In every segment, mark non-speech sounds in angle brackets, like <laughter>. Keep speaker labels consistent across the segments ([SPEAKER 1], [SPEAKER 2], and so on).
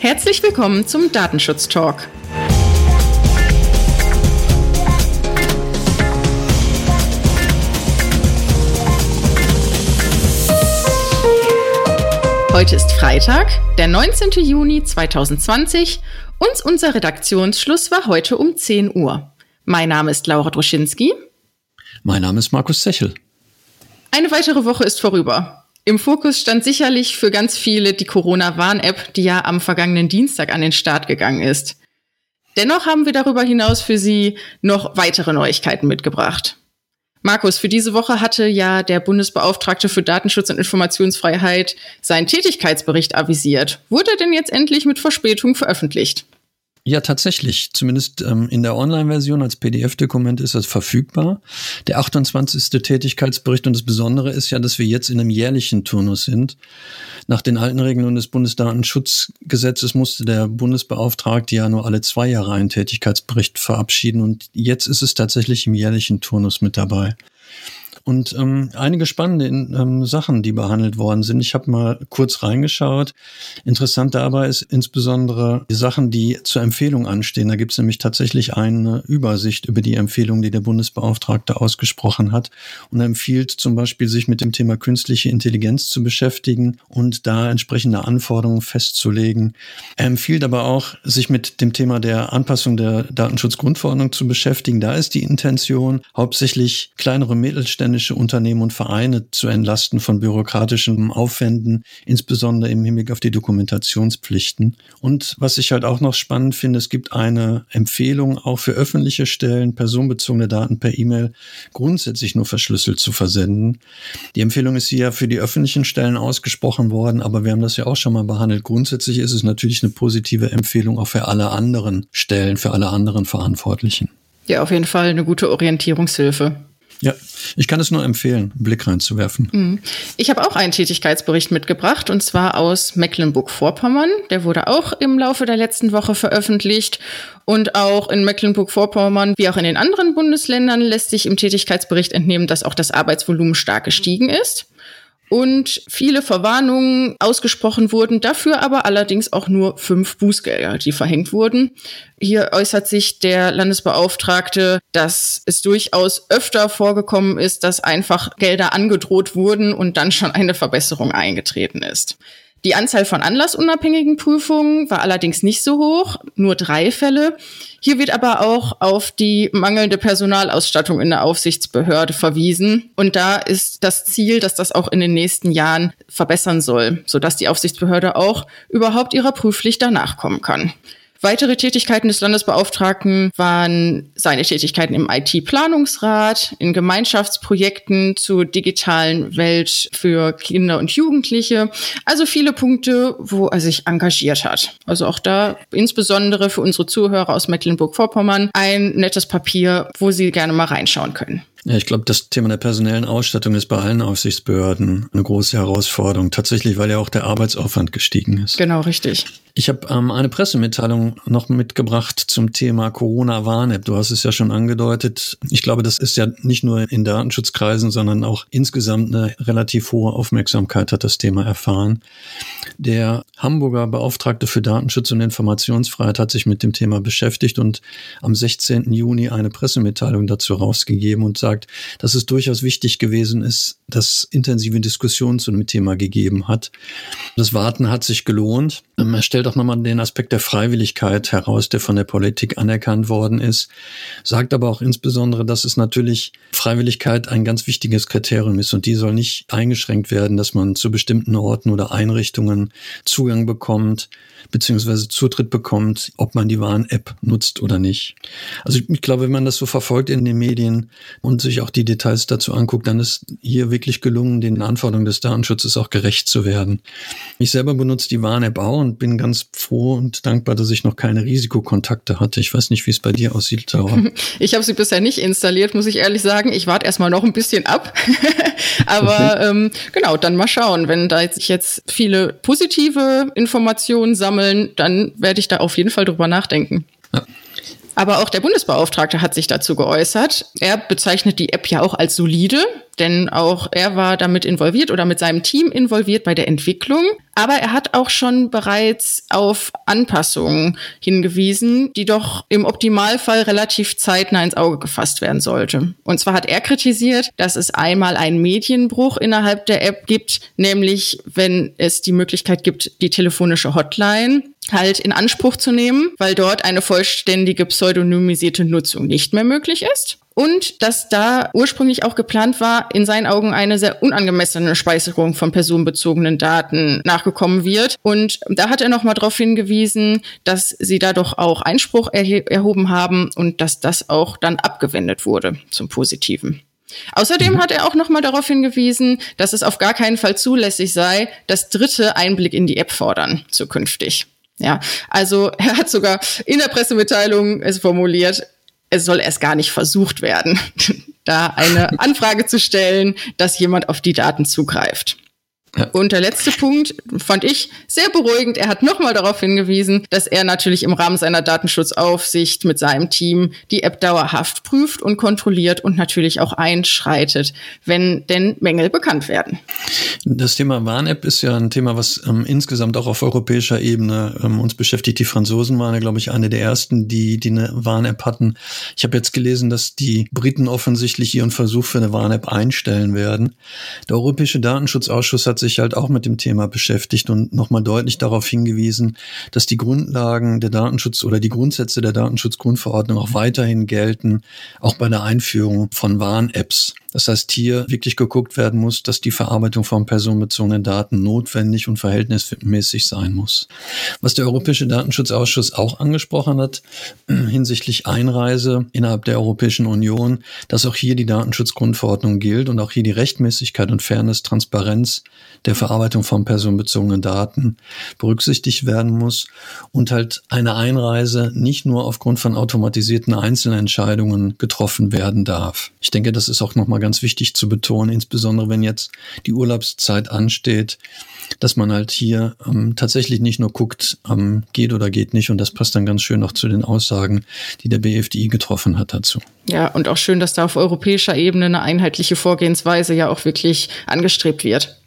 [SPEAKER 1] Herzlich willkommen zum Datenschutz Talk. Heute ist Freitag, der 19. Juni 2020 und unser Redaktionsschluss war heute um 10 Uhr. Mein Name ist Laura Droschinski.
[SPEAKER 2] Mein Name ist Markus Sechel.
[SPEAKER 1] Eine weitere Woche ist vorüber. Im Fokus stand sicherlich für ganz viele die Corona-Warn-App, die ja am vergangenen Dienstag an den Start gegangen ist. Dennoch haben wir darüber hinaus für Sie noch weitere Neuigkeiten mitgebracht. Markus, für diese Woche hatte ja der Bundesbeauftragte für Datenschutz und Informationsfreiheit seinen Tätigkeitsbericht avisiert. Wurde er denn jetzt endlich mit Verspätung veröffentlicht?
[SPEAKER 2] Ja, tatsächlich. Zumindest ähm, in der Online-Version als PDF-Dokument ist das verfügbar. Der 28. Tätigkeitsbericht und das Besondere ist ja, dass wir jetzt in einem jährlichen Turnus sind. Nach den alten Regeln des Bundesdatenschutzgesetzes musste der Bundesbeauftragte ja nur alle zwei Jahre einen Tätigkeitsbericht verabschieden und jetzt ist es tatsächlich im jährlichen Turnus mit dabei und ähm, einige spannende ähm, Sachen, die behandelt worden sind. Ich habe mal kurz reingeschaut. Interessant dabei ist insbesondere die Sachen, die zur Empfehlung anstehen. Da gibt es nämlich tatsächlich eine Übersicht über die Empfehlung, die der Bundesbeauftragte ausgesprochen hat. Und empfiehlt zum Beispiel, sich mit dem Thema künstliche Intelligenz zu beschäftigen und da entsprechende Anforderungen festzulegen. Er empfiehlt aber auch, sich mit dem Thema der Anpassung der Datenschutzgrundverordnung zu beschäftigen. Da ist die Intention, hauptsächlich kleinere Mittelstände mittelständische Unternehmen und Vereine zu entlasten von bürokratischen Aufwänden, insbesondere im Hinblick auf die Dokumentationspflichten. Und was ich halt auch noch spannend finde, es gibt eine Empfehlung auch für öffentliche Stellen, personenbezogene Daten per E-Mail grundsätzlich nur verschlüsselt zu versenden. Die Empfehlung ist hier für die öffentlichen Stellen ausgesprochen worden, aber wir haben das ja auch schon mal behandelt. Grundsätzlich ist es natürlich eine positive Empfehlung auch für alle anderen Stellen, für alle anderen Verantwortlichen.
[SPEAKER 1] Ja, auf jeden Fall eine gute Orientierungshilfe.
[SPEAKER 2] Ja, ich kann es nur empfehlen, einen Blick reinzuwerfen. Mhm.
[SPEAKER 1] Ich habe auch einen Tätigkeitsbericht mitgebracht und zwar aus Mecklenburg-Vorpommern. Der wurde auch im Laufe der letzten Woche veröffentlicht und auch in Mecklenburg-Vorpommern, wie auch in den anderen Bundesländern, lässt sich im Tätigkeitsbericht entnehmen, dass auch das Arbeitsvolumen stark gestiegen ist und viele Verwarnungen ausgesprochen wurden, dafür aber allerdings auch nur fünf Bußgelder, die verhängt wurden. Hier äußert sich der Landesbeauftragte, dass es durchaus öfter vorgekommen ist, dass einfach Gelder angedroht wurden und dann schon eine Verbesserung eingetreten ist. Die Anzahl von anlassunabhängigen Prüfungen war allerdings nicht so hoch, nur drei Fälle. Hier wird aber auch auf die mangelnde Personalausstattung in der Aufsichtsbehörde verwiesen. Und da ist das Ziel, dass das auch in den nächsten Jahren verbessern soll, sodass die Aufsichtsbehörde auch überhaupt ihrer Prüfpflicht danach kommen kann. Weitere Tätigkeiten des Landesbeauftragten waren seine Tätigkeiten im IT-Planungsrat, in Gemeinschaftsprojekten zur digitalen Welt für Kinder und Jugendliche. Also viele Punkte, wo er sich engagiert hat. Also auch da insbesondere für unsere Zuhörer aus Mecklenburg-Vorpommern ein nettes Papier, wo Sie gerne mal reinschauen können.
[SPEAKER 2] Ja, ich glaube, das Thema der personellen Ausstattung ist bei allen Aufsichtsbehörden eine große Herausforderung. Tatsächlich, weil ja auch der Arbeitsaufwand gestiegen ist.
[SPEAKER 1] Genau, richtig.
[SPEAKER 2] Ich habe ähm, eine Pressemitteilung noch mitgebracht zum Thema Corona-Warn-App. Du hast es ja schon angedeutet. Ich glaube, das ist ja nicht nur in Datenschutzkreisen, sondern auch insgesamt eine relativ hohe Aufmerksamkeit hat das Thema erfahren. Der Hamburger Beauftragte für Datenschutz und Informationsfreiheit hat sich mit dem Thema beschäftigt und am 16. Juni eine Pressemitteilung dazu rausgegeben und sagt, dass es durchaus wichtig gewesen ist, dass intensive Diskussionen zu dem Thema gegeben hat. Das Warten hat sich gelohnt. Ähm, er stellt auch nochmal den Aspekt der Freiwilligkeit heraus, der von der Politik anerkannt worden ist, sagt aber auch insbesondere, dass es natürlich Freiwilligkeit ein ganz wichtiges Kriterium ist und die soll nicht eingeschränkt werden, dass man zu bestimmten Orten oder Einrichtungen Zugang bekommt, beziehungsweise Zutritt bekommt, ob man die Warn-App nutzt oder nicht. Also ich, ich glaube, wenn man das so verfolgt in den Medien und sich auch die Details dazu anguckt, dann ist hier wirklich gelungen, den Anforderungen des Datenschutzes auch gerecht zu werden. Ich selber benutze die Warn-App auch und bin ganz froh und dankbar, dass ich noch keine Risikokontakte hatte. Ich weiß nicht, wie es bei dir aussieht, Laura. <laughs>
[SPEAKER 1] Ich habe sie bisher nicht installiert, muss ich ehrlich sagen. Ich warte erstmal noch ein bisschen ab. <laughs> Aber okay. ähm, genau, dann mal schauen. Wenn da sich jetzt viele positive Informationen sammeln, dann werde ich da auf jeden Fall drüber nachdenken. Ja. Aber auch der Bundesbeauftragte hat sich dazu geäußert. Er bezeichnet die App ja auch als solide, denn auch er war damit involviert oder mit seinem Team involviert bei der Entwicklung. Aber er hat auch schon bereits auf Anpassungen hingewiesen, die doch im Optimalfall relativ zeitnah ins Auge gefasst werden sollte. Und zwar hat er kritisiert, dass es einmal einen Medienbruch innerhalb der App gibt, nämlich wenn es die Möglichkeit gibt, die telefonische Hotline halt in Anspruch zu nehmen, weil dort eine vollständige pseudonymisierte Nutzung nicht mehr möglich ist. Und dass da ursprünglich auch geplant war, in seinen Augen eine sehr unangemessene Speicherung von personenbezogenen Daten nachgekommen wird. Und da hat er nochmal darauf hingewiesen, dass sie da doch auch Einspruch erhoben haben und dass das auch dann abgewendet wurde zum Positiven. Außerdem mhm. hat er auch nochmal darauf hingewiesen, dass es auf gar keinen Fall zulässig sei, dass Dritte Einblick in die App fordern zukünftig. Ja, also <laughs> er hat sogar in der Pressemitteilung es formuliert, es soll erst gar nicht versucht werden, <laughs> da eine Anfrage zu stellen, dass jemand auf die Daten zugreift. Und der letzte Punkt fand ich sehr beruhigend. Er hat nochmal darauf hingewiesen, dass er natürlich im Rahmen seiner Datenschutzaufsicht mit seinem Team die App dauerhaft prüft und kontrolliert und natürlich auch einschreitet, wenn denn Mängel bekannt werden.
[SPEAKER 2] Das Thema Warn-App ist ja ein Thema, was ähm, insgesamt auch auf europäischer Ebene ähm, uns beschäftigt. Die Franzosen waren ja, glaube ich, eine der ersten, die, die eine Warn-App hatten. Ich habe jetzt gelesen, dass die Briten offensichtlich ihren Versuch für eine Warn-App einstellen werden. Der Europäische Datenschutzausschuss hat sich halt auch mit dem Thema beschäftigt und nochmal deutlich darauf hingewiesen, dass die Grundlagen der Datenschutz oder die Grundsätze der Datenschutzgrundverordnung auch weiterhin gelten, auch bei der Einführung von Warn-Apps. Das heißt, hier wirklich geguckt werden muss, dass die Verarbeitung von personenbezogenen Daten notwendig und verhältnismäßig sein muss. Was der Europäische Datenschutzausschuss auch angesprochen hat <clears throat> hinsichtlich Einreise innerhalb der Europäischen Union, dass auch hier die Datenschutzgrundverordnung gilt und auch hier die Rechtmäßigkeit und Fairness, Transparenz der Verarbeitung von personenbezogenen Daten berücksichtigt werden muss und halt eine Einreise nicht nur aufgrund von automatisierten Einzelentscheidungen getroffen werden darf. Ich denke, das ist auch nochmal ganz wichtig zu betonen, insbesondere wenn jetzt die Urlaubszeit ansteht, dass man halt hier ähm, tatsächlich nicht nur guckt, ähm, geht oder geht nicht. Und das passt dann ganz schön auch zu den Aussagen, die der BFDI getroffen hat dazu.
[SPEAKER 1] Ja, und auch schön, dass da auf europäischer Ebene eine einheitliche Vorgehensweise ja auch wirklich angestrebt wird.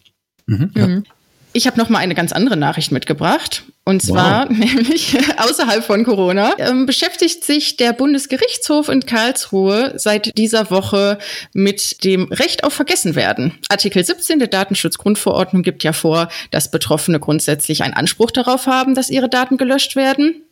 [SPEAKER 1] Mhm, ja. Mhm. Ich habe noch mal eine ganz andere Nachricht mitgebracht. Und zwar wow. <laughs> nämlich außerhalb von Corona ähm, beschäftigt sich der Bundesgerichtshof in Karlsruhe seit dieser Woche mit dem Recht auf Vergessenwerden. Artikel 17 der Datenschutzgrundverordnung gibt ja vor, dass Betroffene grundsätzlich einen Anspruch darauf haben, dass ihre Daten gelöscht werden.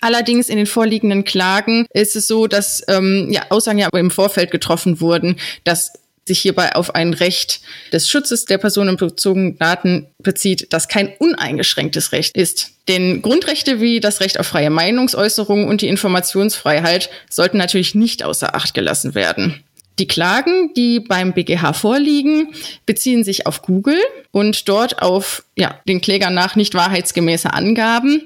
[SPEAKER 1] Allerdings in den vorliegenden Klagen ist es so, dass ähm, ja, Aussagen ja im Vorfeld getroffen wurden, dass sich hierbei auf ein Recht des Schutzes der personenbezogenen Daten bezieht, das kein uneingeschränktes Recht ist. Denn Grundrechte wie das Recht auf freie Meinungsäußerung und die Informationsfreiheit sollten natürlich nicht außer Acht gelassen werden. Die Klagen, die beim BGH vorliegen, beziehen sich auf Google und dort auf ja, den Klägern nach nicht wahrheitsgemäße Angaben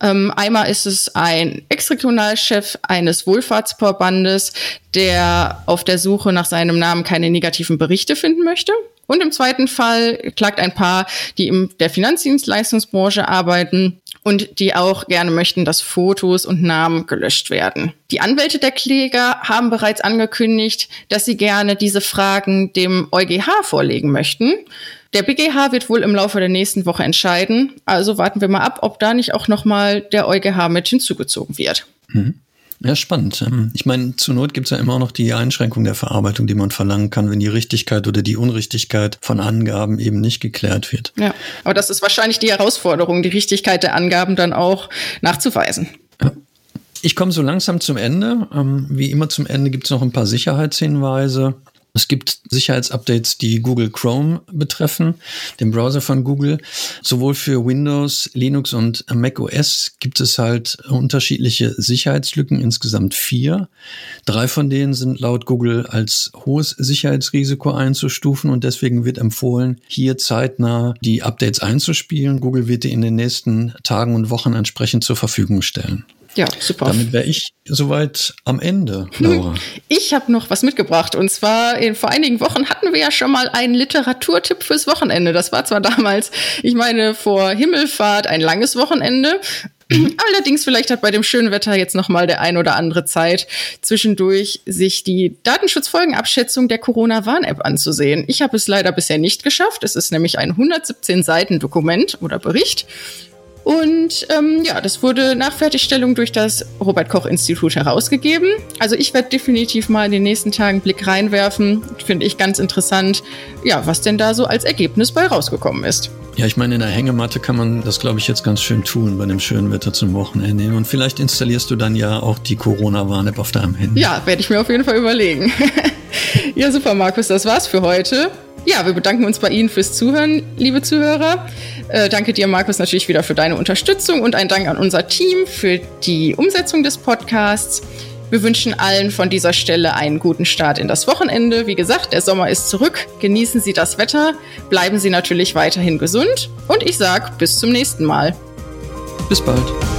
[SPEAKER 1] ähm, einmal ist es ein Ex-Regionalchef eines Wohlfahrtsvorbandes, der auf der Suche nach seinem Namen keine negativen Berichte finden möchte. Und im zweiten Fall klagt ein Paar, die in der Finanzdienstleistungsbranche arbeiten und die auch gerne möchten, dass Fotos und Namen gelöscht werden. Die Anwälte der Kläger haben bereits angekündigt, dass sie gerne diese Fragen dem EuGH vorlegen möchten. Der BGH wird wohl im Laufe der nächsten Woche entscheiden. Also warten wir mal ab, ob da nicht auch nochmal der EuGH mit hinzugezogen wird.
[SPEAKER 2] Mhm. Ja, spannend. Ähm, ich meine, zur Not gibt es ja immer noch die Einschränkung der Verarbeitung, die man verlangen kann, wenn die Richtigkeit oder die Unrichtigkeit von Angaben eben nicht geklärt wird.
[SPEAKER 1] Ja, aber das ist wahrscheinlich die Herausforderung, die Richtigkeit der Angaben dann auch nachzuweisen. Ja.
[SPEAKER 2] Ich komme so langsam zum Ende. Ähm, wie immer zum Ende gibt es noch ein paar Sicherheitshinweise. Es gibt Sicherheitsupdates, die Google Chrome betreffen, den Browser von Google. Sowohl für Windows, Linux und Mac OS gibt es halt unterschiedliche Sicherheitslücken, insgesamt vier. Drei von denen sind laut Google als hohes Sicherheitsrisiko einzustufen und deswegen wird empfohlen, hier zeitnah die Updates einzuspielen. Google wird die in den nächsten Tagen und Wochen entsprechend zur Verfügung stellen.
[SPEAKER 1] Ja, super.
[SPEAKER 2] Damit wäre ich soweit am Ende, Laura.
[SPEAKER 1] Ich habe noch was mitgebracht. Und zwar in, vor einigen Wochen hatten wir ja schon mal einen Literaturtipp fürs Wochenende. Das war zwar damals, ich meine, vor Himmelfahrt ein langes Wochenende. <clears throat> Allerdings vielleicht hat bei dem schönen Wetter jetzt noch mal der ein oder andere Zeit zwischendurch sich die Datenschutzfolgenabschätzung der Corona-Warn-App anzusehen. Ich habe es leider bisher nicht geschafft. Es ist nämlich ein 117 Seiten Dokument oder Bericht und ähm, ja, das wurde nach Fertigstellung durch das Robert Koch Institut herausgegeben. Also ich werde definitiv mal in den nächsten Tagen einen Blick reinwerfen. Finde ich ganz interessant, ja, was denn da so als Ergebnis bei rausgekommen ist.
[SPEAKER 2] Ja, ich meine, in der Hängematte kann man das, glaube ich, jetzt ganz schön tun bei dem schönen Wetter zum Wochenende. Und vielleicht installierst du dann ja auch die Corona-Warn-App auf deinem Handy.
[SPEAKER 1] Ja, werde ich mir auf jeden Fall überlegen. <laughs> ja, super, Markus, das war's für heute. Ja, wir bedanken uns bei Ihnen fürs Zuhören, liebe Zuhörer. Äh, danke dir, Markus, natürlich wieder für deine Unterstützung und ein Dank an unser Team für die Umsetzung des Podcasts. Wir wünschen allen von dieser Stelle einen guten Start in das Wochenende. Wie gesagt, der Sommer ist zurück. Genießen Sie das Wetter, bleiben Sie natürlich weiterhin gesund und ich sage bis zum nächsten Mal.
[SPEAKER 2] Bis bald.